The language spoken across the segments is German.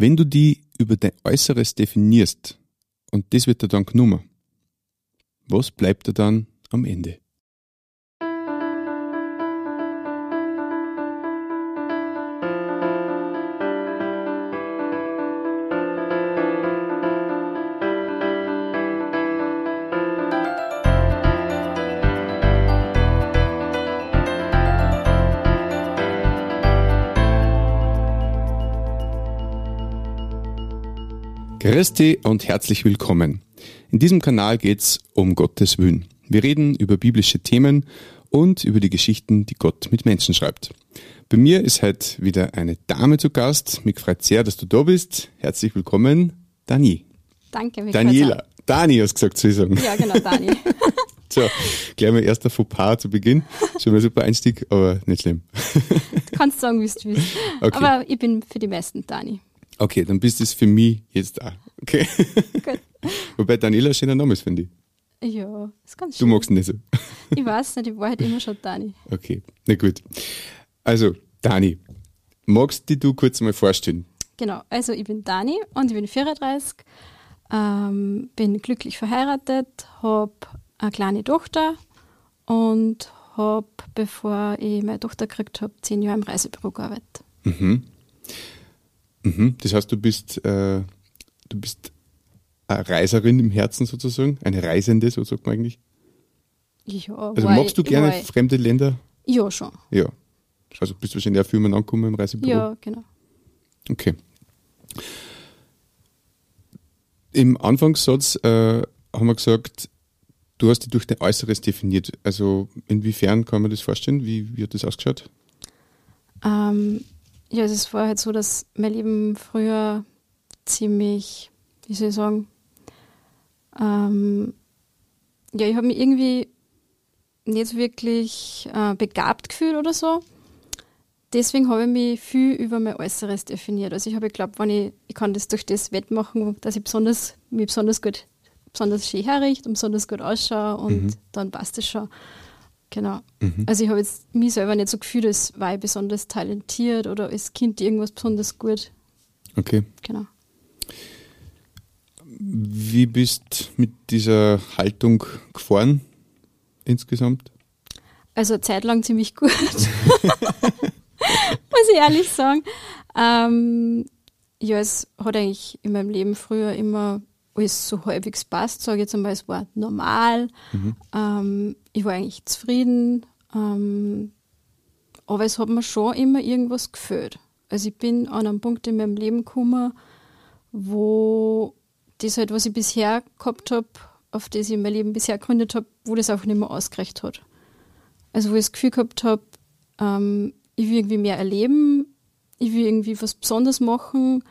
Wenn du die über dein Äußeres definierst und das wird dir dann genommen, was bleibt dir dann am Ende? Christi und herzlich willkommen. In diesem Kanal geht's um Gottes Willen. Wir reden über biblische Themen und über die Geschichten, die Gott mit Menschen schreibt. Bei mir ist heute wieder eine Dame zu Gast. Mich freut sehr, dass du da bist. Herzlich willkommen, Dani. Danke, mich Daniela. Dani hast gesagt, soll ich sagen. Ja, genau, Dani. so, gleich mal erster Fauxpas zu Beginn. Schon mal super Einstieg, aber nicht schlimm. du kannst sagen, wie du willst. Okay. Aber ich bin für die meisten Dani. Okay, dann bist du es für mich jetzt da. Okay. Gut. Wobei Daniela ein schöner Name ist, finde ich. Ja, ist ganz schön. Du magst ihn nicht so. Ich weiß nicht, ich war halt immer schon Dani. Okay, na gut. Also, Dani, magst du kurz mal vorstellen? Genau, also ich bin Dani und ich bin 34, ähm, bin glücklich verheiratet, habe eine kleine Tochter und habe, bevor ich meine Tochter gekriegt habe, zehn Jahre im Reisebüro gearbeitet. Mhm. Mhm. Das heißt, du bist, äh, du bist eine Reiserin im Herzen sozusagen, eine Reisende, so sagt man eigentlich. Ja, also magst du gerne fremde Länder? Ja, schon. Ja. Also bist du wahrscheinlich auch viel mal angekommen im Reisebüro? Ja, genau. Okay. Im Anfangssatz äh, haben wir gesagt, du hast dich durch dein Äußeres definiert. Also inwiefern kann man das vorstellen? Wie, wie hat das ausgeschaut? Ähm, ja, es war halt so, dass mein Leben früher ziemlich, wie soll ich sagen, ähm, ja, ich habe mich irgendwie nicht wirklich äh, begabt gefühlt oder so. Deswegen habe ich mich viel über mein Äußeres definiert. Also ich habe geglaubt, wenn ich, ich kann das durch das wettmachen, dass ich besonders, mich besonders gut, besonders schön herrichte und besonders gut ausschaue und mhm. dann passt es schon. Genau. Mhm. Also ich habe jetzt mich selber nicht so gefühlt, als war ich besonders talentiert oder als Kind irgendwas besonders gut. Okay. Genau. Wie bist du mit dieser Haltung gefahren insgesamt? Also zeitlang ziemlich gut. Muss ich ehrlich sagen. Ähm, ja, es hat eigentlich in meinem Leben früher immer alles so halbwegs passt, sage ich jetzt einmal, es war normal. Mhm. Ähm, ich war eigentlich zufrieden. Ähm, aber es hat mir schon immer irgendwas gefällt. Also ich bin an einem Punkt in meinem Leben gekommen, wo das halt, was ich bisher gehabt habe, auf das ich mein Leben bisher gegründet habe, wo das auch nicht mehr ausgereicht hat. Also wo ich das Gefühl gehabt habe, ähm, ich will irgendwie mehr erleben, ich will irgendwie was Besonderes machen,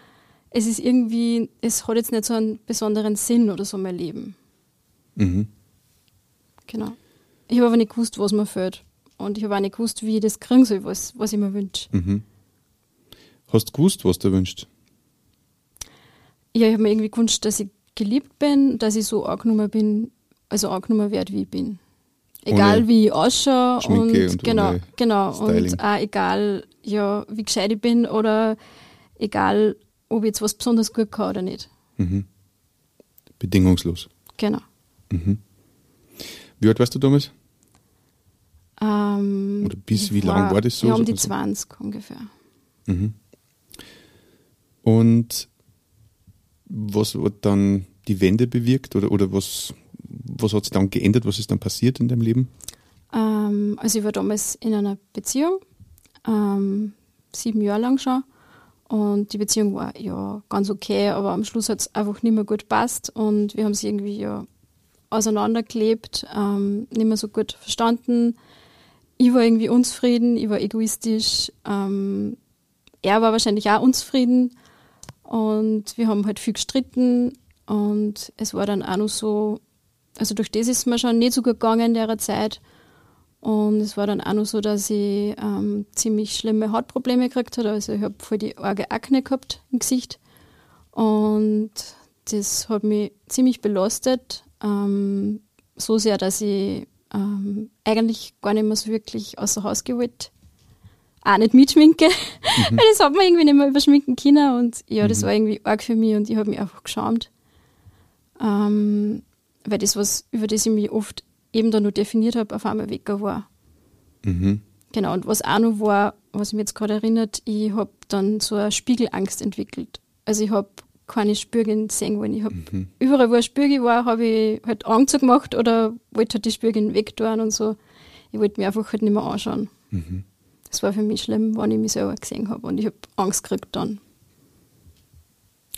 es ist irgendwie, es hat jetzt nicht so einen besonderen Sinn oder so mein Leben. Mhm. Genau. Ich habe aber nicht gewusst, was mir fehlt. Und ich habe auch nicht gewusst, wie ich das kriegen soll, was, was ich mir wünsche. Mhm. Hast du gewusst, was du wünschst? Ja, ich habe mir irgendwie gewünscht, dass ich geliebt bin, dass ich so angenommen bin, also angenommen werde, wie ich bin. Egal ohne wie ich ausschaue und, und genau, genau. Styling. Und auch egal, ja, wie gescheit ich bin oder egal, ob ich jetzt was besonders gut kann oder nicht. Mhm. Bedingungslos. Genau. Mhm. Wie alt warst du damals? Ähm, oder bis wie lang war das so? Ja, um die also? 20 ungefähr. Mhm. Und was hat dann die Wende bewirkt oder, oder was, was hat sich dann geändert? Was ist dann passiert in deinem Leben? Ähm, also ich war damals in einer Beziehung, ähm, sieben Jahre lang schon. Und die Beziehung war ja ganz okay, aber am Schluss hat es einfach nicht mehr gut passt und wir haben sie irgendwie ja auseinandergelebt, ähm, nicht mehr so gut verstanden. Ich war irgendwie unzufrieden, ich war egoistisch, ähm, er war wahrscheinlich auch unzufrieden und wir haben halt viel gestritten und es war dann auch noch so, also durch das ist mir schon nicht so gut gegangen in der Zeit. Und es war dann auch noch so, dass ich ähm, ziemlich schlimme Hautprobleme gekriegt habe. Also ich habe voll die arge Akne gehabt im Gesicht. Und das hat mich ziemlich belastet. Ähm, so sehr, dass ich ähm, eigentlich gar nicht mehr so wirklich außer Haus gewollt, auch nicht mitschminke, mhm. weil das hat man irgendwie nicht mehr überschminken können und ja, das mhm. war irgendwie arg für mich und ich habe mich einfach geschämt. Ähm, weil das, was, über das ich mich oft eben da nur definiert habe, auf einmal weg war. Mhm. Genau, und was auch noch war, was mich jetzt gerade erinnert, ich habe dann so eine Spiegelangst entwickelt. Also ich habe keine Spürgen sehen wollen. Ich habe mhm. überall, wo ein Spürge war, habe ich halt Angst gemacht oder wollte halt die Spürgen wegtun und so. Ich wollte mir einfach halt nicht mehr anschauen. Mhm. Das war für mich schlimm, wenn ich mich selber gesehen habe und ich habe Angst gekriegt dann.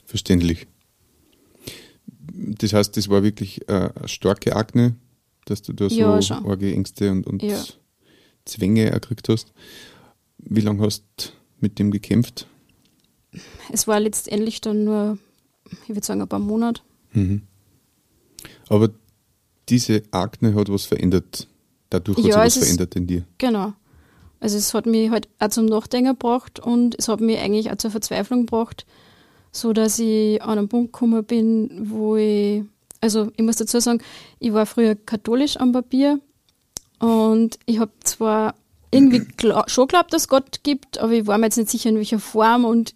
Verständlich. Das heißt, das war wirklich äh, eine starke Akne, dass du da so ja, arge Ängste und, und ja. Zwänge erkriegt hast. Wie lange hast du mit dem gekämpft? Es war letztendlich dann nur, ich würde sagen, ein paar Monate. Mhm. Aber diese Akne hat was verändert. Dadurch hat ja, sich was verändert in dir. Genau. Also es hat mich halt auch zum Nachdenken gebracht und es hat mich eigentlich auch zur Verzweiflung gebracht, so dass ich an einen Punkt gekommen bin, wo ich, also ich muss dazu sagen, ich war früher katholisch am Papier und ich habe zwar irgendwie schon geglaubt, dass es Gott gibt, aber ich war mir jetzt nicht sicher, in welcher Form und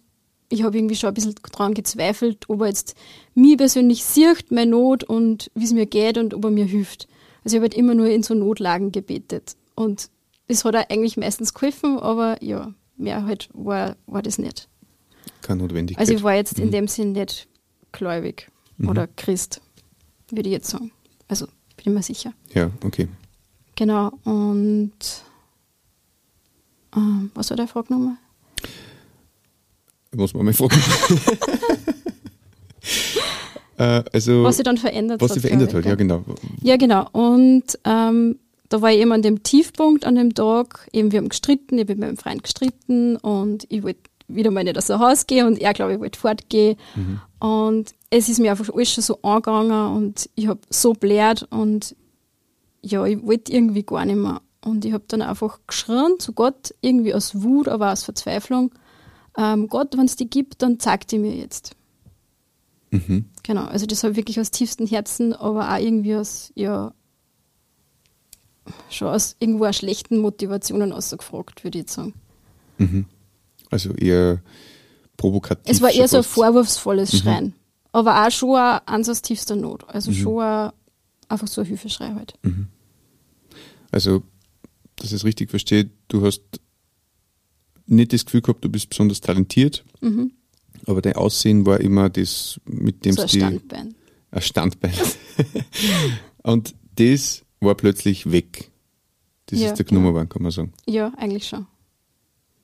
ich habe irgendwie schon ein bisschen daran gezweifelt, ob er jetzt mich persönlich sieht, meine Not und wie es mir geht und ob er mir hilft. Also ich habe halt immer nur in so Notlagen gebetet. Und das hat er eigentlich meistens geholfen, aber ja, mehr halt war, war das nicht. Keine Notwendigkeit. Also ich war jetzt mhm. in dem Sinn nicht gläubig mhm. oder Christ, würde ich jetzt sagen. Also bin ich mir sicher. Ja, okay. Genau, und ähm, was war der Frage nochmal? Muss man mal fragen. äh, also, was sich dann verändert was hat. Was sich verändert hat, ja genau. Ja genau, und ähm, da war ich eben an dem Tiefpunkt an dem Tag, eben wir haben gestritten, ich bin mit meinem Freund gestritten und ich wollte wieder mal nicht aus dem Haus gehen und er, glaube ich, wollte fortgehen. Mhm. Und es ist mir einfach alles schon so angegangen und ich habe so blärt und ja, ich wollte irgendwie gar nicht mehr. Und ich habe dann einfach geschrien zu Gott, irgendwie aus Wut, aber aus Verzweiflung. Ähm, Gott, wenn es die gibt, dann zeig die mir jetzt. Mhm. Genau, also das habe ich wirklich aus tiefstem Herzen, aber auch irgendwie aus, ja, schon aus irgendwo schlechten Motivationen ausgefragt, würde ich jetzt sagen. Mhm. Also eher provokativ. Es war eher so ein vorwurfsvolles mhm. Schreien. Aber auch schon ein Ansatz tiefster Not. Also mhm. schon ein, einfach so ein Hilfeschrei halt. Mhm. Also, dass ich es richtig verstehe, du hast nicht das Gefühl gehabt, du bist besonders talentiert, mhm. aber dein Aussehen war immer das, mit dem so ein Standbein. Ein Standbein. Und das war plötzlich weg. Das ja, ist der worden, kann man sagen. Ja, eigentlich schon.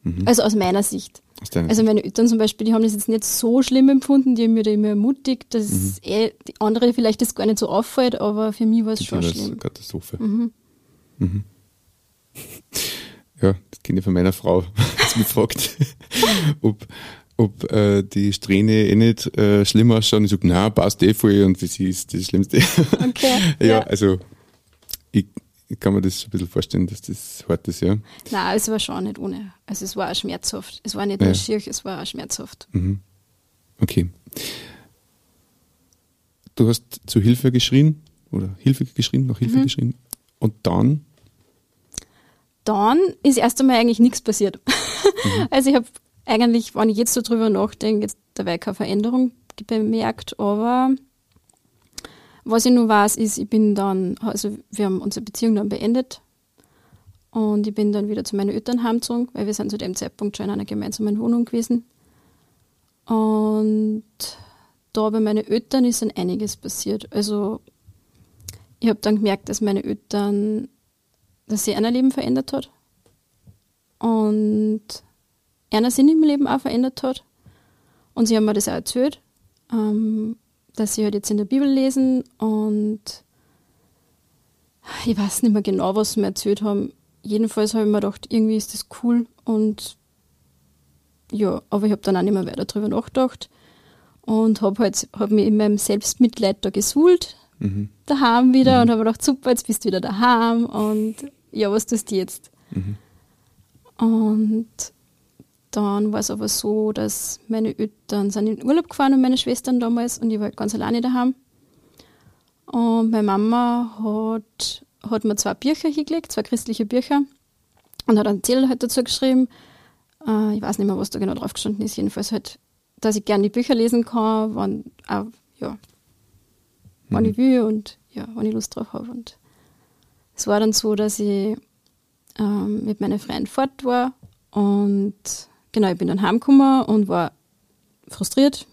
Mhm. Also aus meiner Sicht. Aus also meine Eltern zum Beispiel, die haben das jetzt nicht so schlimm empfunden, die haben mir da immer ermutigt, dass mhm. eh die andere vielleicht das gar nicht so auffällt, aber für mich war es schon schlimm. Eine Katastrophe. Mhm. Mhm. Ja, das kenne ich von meiner Frau, als mich fragt, ob, ob äh, die Strähne eh nicht äh, schlimm ausschauen. Ich sage, nein, passt eh voll und das ist das Schlimmste. Okay. ja, ja, also ich kann mir das ein bisschen vorstellen, dass das hart ist, ja. Nein, es war schon nicht ohne. Also es war auch schmerzhaft. Es war nicht nur ja. schier, es war auch schmerzhaft. Mhm. Okay. Du hast zu Hilfe geschrien oder Hilfe geschrien, nach Hilfe mhm. geschrien. Und dann? Dann ist erst einmal eigentlich nichts passiert. Mhm. Also ich habe eigentlich, wenn ich jetzt so drüber nachdenke, jetzt dabei keine Veränderung bemerkt, aber was ich nur weiß, ist, ich bin dann, also wir haben unsere Beziehung dann beendet und ich bin dann wieder zu meinen Eltern heimgezogen, weil wir sind zu dem Zeitpunkt schon in einer gemeinsamen Wohnung gewesen. Und da bei meinen Eltern ist dann einiges passiert. Also ich habe dann gemerkt, dass meine Eltern, dass sie ihr Leben verändert hat und einer Sinn im Leben auch verändert hat. Und sie haben mir das auch erzählt. Ähm, dass sie halt jetzt in der Bibel lesen und ich weiß nicht mehr genau, was sie mir erzählt haben. Jedenfalls habe ich mir gedacht, irgendwie ist das cool und ja, aber ich habe dann auch nicht mehr weiter darüber nachgedacht und habe halt, hab mich in meinem Selbstmitleid da gesuhlt, mhm. daheim wieder mhm. und habe gedacht, super, jetzt bist du wieder daheim und ja, was tust du jetzt? Mhm. Und dann war es aber so, dass meine Eltern sind in den Urlaub gefahren und meine Schwestern damals und ich war halt ganz alleine daheim. Und meine Mama hat, hat mir zwei Bücher hingelegt, zwei christliche Bücher und hat einen Zettel halt dazu geschrieben, Äh, ich weiß nicht mehr, was da genau drauf gestanden ist. Jedenfalls halt, dass ich gerne die Bücher lesen kann, wann, auch, ja, wann Mhm. ich will und ja, wann ich Lust drauf habe. Und es war dann so, dass ich ähm, mit meinen Freunden fort war und genau, ich bin dann heimgekommen und war frustriert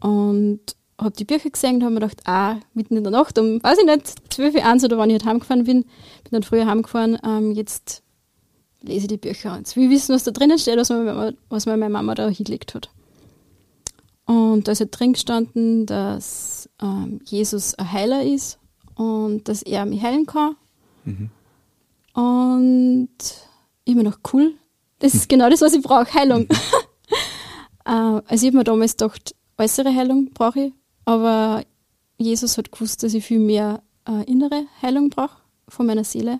und habe die Bücher gesehen und habe mir gedacht, ah, mitten in der Nacht um, weiß ich nicht, 12 Uhr eins oder wann ich halt heimgefahren bin, bin dann früher heimgefahren, ähm, jetzt lese ich die Bücher. Jetzt will ich wissen, was da drinnen steht, was mir, was mir meine Mama da hingelegt hat. Und da ist halt drin gestanden, dass ähm, Jesus ein Heiler ist und dass er mich heilen kann. Und ich habe mir gedacht, cool, das ist genau das, was ich brauche, Heilung. äh, also ich habe mir damals gedacht, äußere Heilung brauche ich, aber Jesus hat gewusst, dass ich viel mehr äh, innere Heilung brauche von meiner Seele.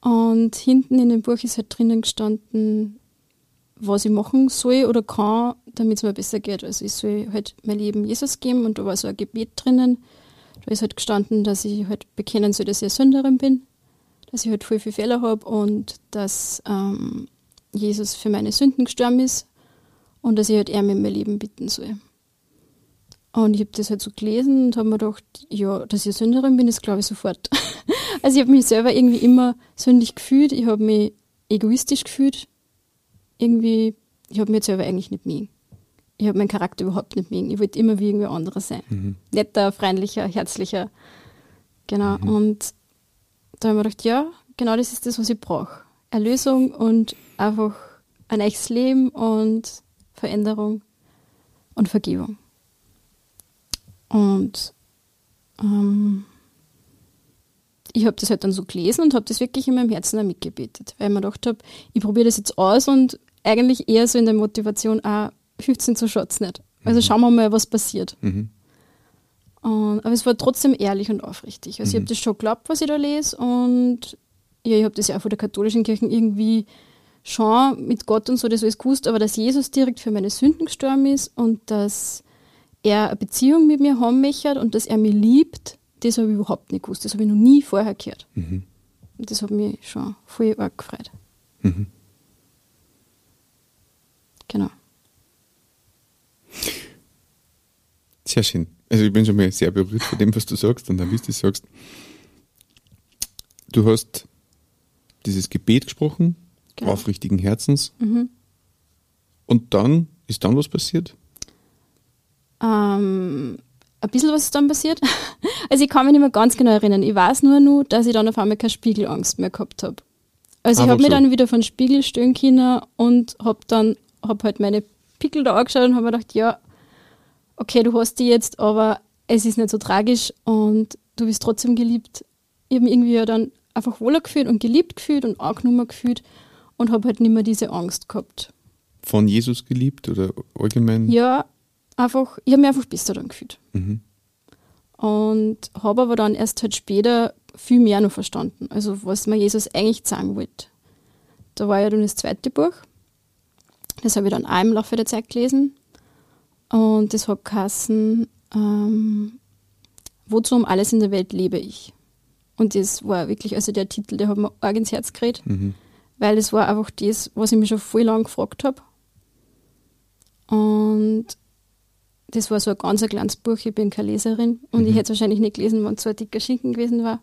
Und hinten in dem Buch ist halt drinnen gestanden, was ich machen soll oder kann, damit es mir besser geht. Also ich soll halt mein Leben Jesus geben und da war so ein Gebet drinnen. Da ist halt gestanden, dass ich halt bekennen soll, dass ich eine Sünderin bin, dass ich halt voll viele Fehler habe und dass ähm, Jesus für meine Sünden gestorben ist und dass ich halt er mir mein Leben bitten soll. Und ich habe das halt so gelesen und habe mir gedacht, ja, dass ich Sünderin bin, das glaube ich sofort. also ich habe mich selber irgendwie immer sündig gefühlt, ich habe mich egoistisch gefühlt. Irgendwie, ich habe mich selber eigentlich nicht mögen. Ich habe meinen Charakter überhaupt nicht mögen. Ich wollte immer wie irgendwer anderer sein. Netter, freundlicher, herzlicher. Genau. Und da habe ich mir gedacht, ja, genau das ist das, was ich brauche. Erlösung und einfach ein echtes Leben und Veränderung und Vergebung. Und ähm, ich habe das halt dann so gelesen und habe das wirklich in meinem Herzen auch mitgebetet, weil ich mir gedacht habe, ich probiere das jetzt aus und eigentlich eher so in der Motivation, auch 15 zu schaut's nicht. Also schauen wir mal, was passiert. Mhm. Und, aber es war trotzdem ehrlich und aufrichtig. Also ich habe das schon geglaubt, was ich da lese und ja, ich habe das ja auch von der katholischen Kirche irgendwie schon mit Gott und so das alles gewusst, aber dass Jesus direkt für meine Sünden gestorben ist und dass er eine Beziehung mit mir haben möchte und dass er mich liebt, das habe ich überhaupt nicht gewusst. Das habe ich noch nie vorher gehört. Mhm. Und das hat mich schon voll arg gefreut. Mhm. Genau. Sehr schön. Also ich bin schon mal sehr berührt von dem, was du sagst und dann, wie du das sagst. Du hast dieses Gebet gesprochen, Genau. aufrichtigen Herzens. Mhm. Und dann, ist dann was passiert? Ähm, ein bisschen was ist dann passiert. Also ich kann mich nicht mehr ganz genau erinnern. Ich weiß nur nur, dass ich dann auf einmal keine Spiegelangst mehr gehabt habe. Also ich Einfach habe mich so. dann wieder von Spiegel stellen können und habe dann hab halt meine Pickel da angeschaut und habe mir gedacht, ja, okay, du hast die jetzt, aber es ist nicht so tragisch und du bist trotzdem geliebt. Ich habe mich irgendwie ja dann einfach wohler gefühlt und geliebt gefühlt und angenommen gefühlt und habe halt nicht mehr diese Angst gehabt. Von Jesus geliebt oder allgemein? Ja, einfach, ich habe mich einfach besser dann gefühlt. Mhm. Und habe aber dann erst halt später viel mehr noch verstanden. Also was mir Jesus eigentlich sagen wollte. Da war ja dann das zweite Buch. Das habe ich dann auch im Laufe der Zeit gelesen. Und das hat geheißen, ähm, Wozu um alles in der Welt lebe ich? Und das war wirklich, also der Titel, der hat mir arg ins Herz geredet, Mhm. weil das war einfach das, was ich mich schon voll lang gefragt habe. Und das war so ein ganz ein kleines Buch, ich bin keine Leserin und ich hätte es wahrscheinlich nicht gelesen, wenn es so ein dicker Schinken gewesen war.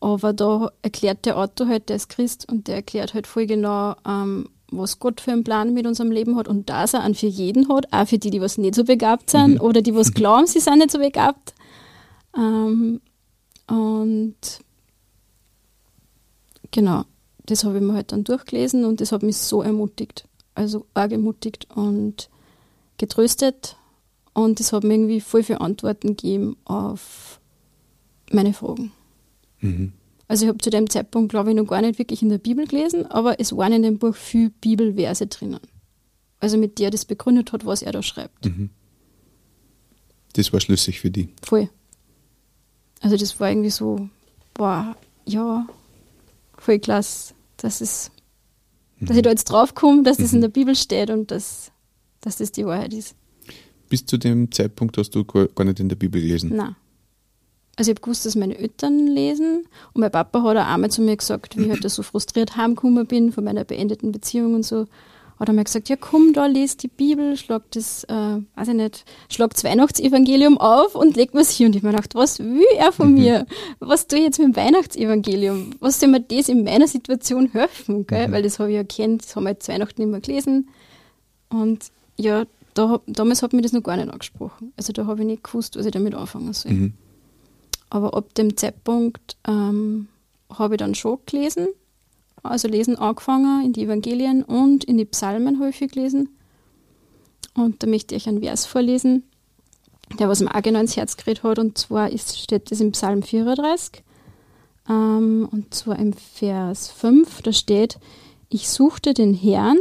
Aber da erklärt der Autor halt, der ist Christ und der erklärt halt voll genau, ähm, was Gott für einen Plan mit unserem Leben hat und dass er einen für jeden hat, auch für die, die was nicht so begabt sind oder die was glauben, sie sind nicht so begabt. Ähm, und genau, das habe ich mir halt dann durchgelesen und das hat mich so ermutigt. Also arg ermutigt und getröstet und das hat mir irgendwie voll viele Antworten gegeben auf meine Fragen. Mhm. Also ich habe zu dem Zeitpunkt, glaube ich, noch gar nicht wirklich in der Bibel gelesen, aber es waren in dem Buch viel Bibelverse drinnen. Also mit der das begründet hat, was er da schreibt. Mhm. Das war schlüssig für die. Voll. Also das war irgendwie so, boah, ja, voll klasse, dass, es, dass ich da jetzt draufkomme, dass das in der Bibel steht und dass, dass das die Wahrheit ist. Bis zu dem Zeitpunkt hast du gar nicht in der Bibel gelesen. Nein. Also ich habe gewusst, dass meine Eltern lesen und mein Papa hat auch einmal zu mir gesagt, wie ich halt so frustriert heimgekommen bin von meiner beendeten Beziehung und so, hat er mir gesagt, ja komm da, lest die Bibel, schlag das, äh, weiß ich nicht, schlag das Weihnachtsevangelium auf und leg was hier. Und ich mir gedacht, was will er von mir? Was tue ich jetzt mit dem Weihnachtsevangelium? Was soll mir das in meiner Situation helfen? Gell? Mhm. Weil das habe ich ja kennt, das haben wir jetzt Weihnachten immer gelesen. Und ja, da, damals hat mir das noch gar nicht angesprochen. Also da habe ich nicht gewusst, was ich damit anfangen soll. Mhm. Aber ab dem Zeitpunkt ähm, habe ich dann schon gelesen, also lesen angefangen in die Evangelien und in die Psalmen häufig gelesen. Und da möchte ich einen Vers vorlesen, der was mir auch genau ins Herz geredet hat. Und zwar ist, steht das im Psalm 34. Ähm, und zwar im Vers 5. Da steht, ich suchte den Herrn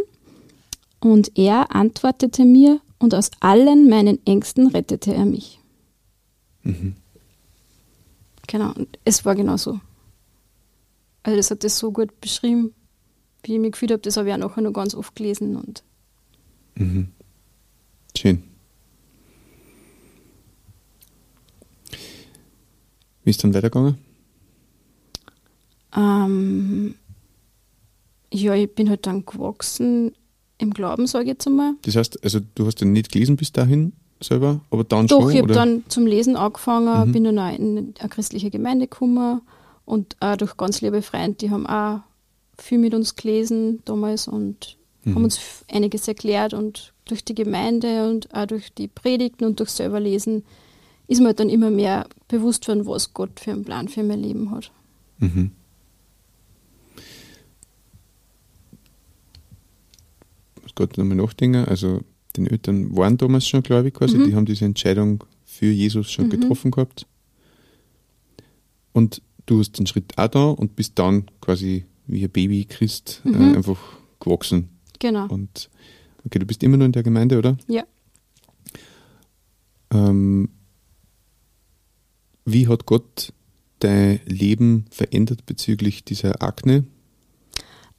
und er antwortete mir und aus allen meinen Ängsten rettete er mich. Mhm. Genau, und es war genau so. Also das hat das so gut beschrieben, wie ich mich gefühlt habe. Das habe ich auch nachher noch ganz oft gelesen. Und mhm. Schön. Wie ist dann weitergegangen? Ähm, ja, ich bin halt dann gewachsen im Glauben, sage ich jetzt einmal. Das heißt, also du hast ja nicht gelesen bis dahin selber, aber dann Doch, schon? Ich habe dann zum Lesen angefangen, mhm. bin dann auch in eine christliche Gemeinde gekommen und auch durch ganz liebe Freunde, die haben auch viel mit uns gelesen damals und mhm. haben uns einiges erklärt und durch die Gemeinde und auch durch die Predigten und durch selber Lesen ist mir halt dann immer mehr bewusst worden, was Gott für einen Plan für mein Leben hat. Mhm. Gott nochmal nachdenken. Also den Eltern waren damals schon, glaube ich, quasi, mhm. die haben diese Entscheidung für Jesus schon mhm. getroffen gehabt. Und du hast den Schritt auch da und bist dann quasi wie ein Baby Christ äh, mhm. äh, einfach gewachsen. Genau. Und okay, du bist immer noch in der Gemeinde, oder? Ja. Ähm, wie hat Gott dein Leben verändert bezüglich dieser Akne?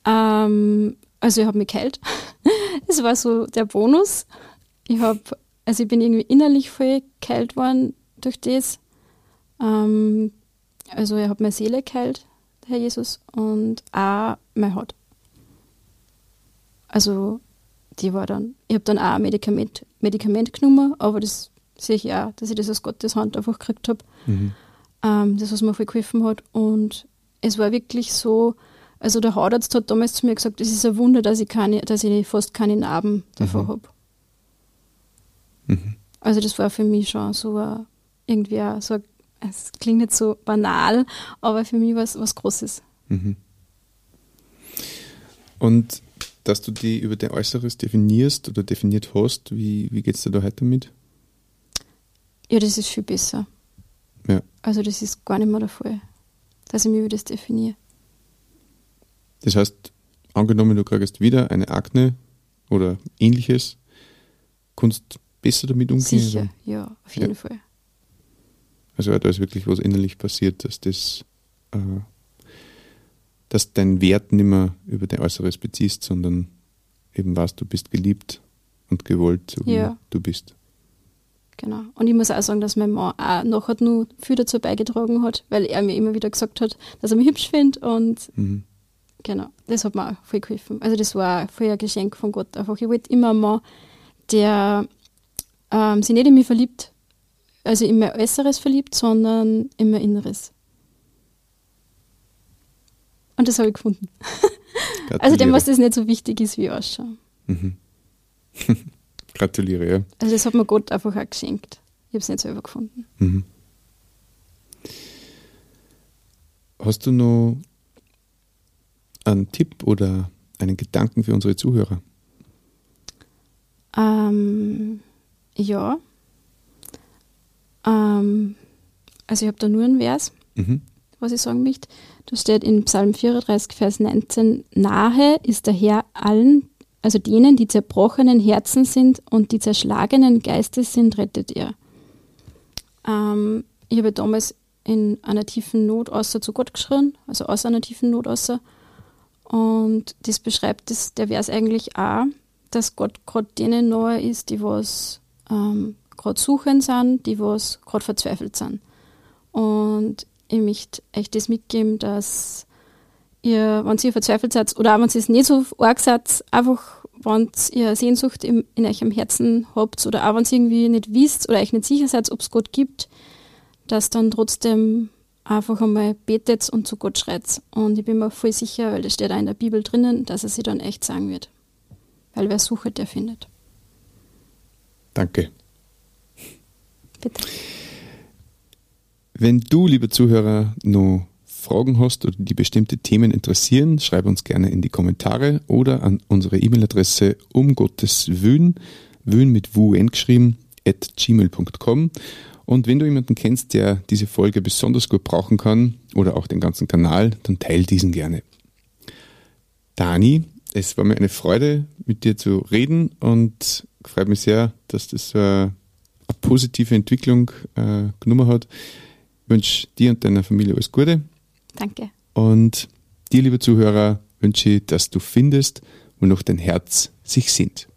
Ähm, also ich habe mich geheilt. Das war so der Bonus. Ich habe, also ich bin irgendwie innerlich voll geheilt worden durch das. Ähm, also er hat meine Seele geheilt, Herr Jesus, und auch meine Haut. Also die war dann, ich habe dann auch ein Medikament, Medikament genommen, aber das sehe ich auch, dass ich das aus Gottes Hand einfach gekriegt habe. Mhm. Ähm, das, was mir voll geholfen hat. Und es war wirklich so, also der Hautarzt hat damals zu mir gesagt, es ist ein Wunder, dass ich, keine, dass ich fast keine Narben davor mhm. habe. Mhm. Also das war für mich schon so ein, irgendwie auch so ein es klingt nicht so banal, aber für mich war es was Großes. Mhm. Und dass du die über dein Äußeres definierst oder definiert hast, wie, wie geht es dir da heute damit? Ja, das ist viel besser. Ja. Also das ist gar nicht mehr der Fall, dass ich mich über das definiere. Das heißt, angenommen, du kriegst wieder eine Akne oder ähnliches, kannst besser damit umgehen? Sicher, oder? ja, auf jeden ja. Fall. Also da ist wirklich was innerlich passiert, dass das, äh, dass dein Wert nicht mehr über dein Äußeres beziehst, sondern eben weißt, du bist geliebt und gewollt, so ja. wie du bist. Genau. Und ich muss auch sagen, dass mein Mann auch nachher nur viel dazu beigetragen hat, weil er mir immer wieder gesagt hat, dass er mich hübsch findet und mhm. Genau, das hat mir auch voll geholfen. Also das war voll ein Geschenk von Gott einfach. Ich wollte immer einen Mann, der ähm, sich nicht in mich verliebt, also in mein Äußeres verliebt, sondern in mein Inneres. Und das habe ich gefunden. also dem, was das nicht so wichtig ist wie Ausschauen. Mhm. Gratuliere, ja. Also das hat mir Gott einfach auch geschenkt. Ich habe es nicht selber gefunden. Mhm. Hast du noch einen Tipp oder einen Gedanken für unsere Zuhörer? Ähm, ja. Ähm, also ich habe da nur ein Vers, mhm. was ich sagen möchte. Da steht in Psalm 34, Vers 19, Nahe ist der Herr allen, also denen, die zerbrochenen Herzen sind und die zerschlagenen Geistes sind, rettet er. Ähm, ich habe damals in einer tiefen Not außer zu Gott geschrien, also aus einer tiefen Not außer. Und das beschreibt das, der Vers eigentlich auch, dass Gott gerade denen nahe ist, die was ähm, gerade suchen sind, die was gerade verzweifelt sind. Und ich möchte echt das mitgeben, dass ihr, wenn ihr verzweifelt seid oder auch wenn ihr es nicht so arg seid, einfach, wenn ihr Sehnsucht im, in eurem Herzen habt oder auch wenn ihr irgendwie nicht wisst oder euch nicht sicher seid, ob es Gott gibt, dass dann trotzdem einfach einmal betet und zu Gott schreit. Und ich bin mir voll sicher, weil das steht auch in der Bibel drinnen, dass er sie dann echt sagen wird. Weil wer sucht, der findet. Danke. Bitte. Wenn du, lieber Zuhörer, noch Fragen hast oder die bestimmte Themen interessieren, schreib uns gerne in die Kommentare oder an unsere E-Mail-Adresse um Gottes Wün, Wün mit WUN geschrieben, at gmail.com. Und wenn du jemanden kennst, der diese Folge besonders gut brauchen kann oder auch den ganzen Kanal, dann teil diesen gerne. Dani, es war mir eine Freude, mit dir zu reden und freut mich sehr, dass das so eine, positive Entwicklung äh, genommen hat. Ich wünsche dir und deiner Familie alles Gute. Danke. Und dir, liebe Zuhörer, wünsche ich, dass du findest, wo noch dein Herz sich sehnt.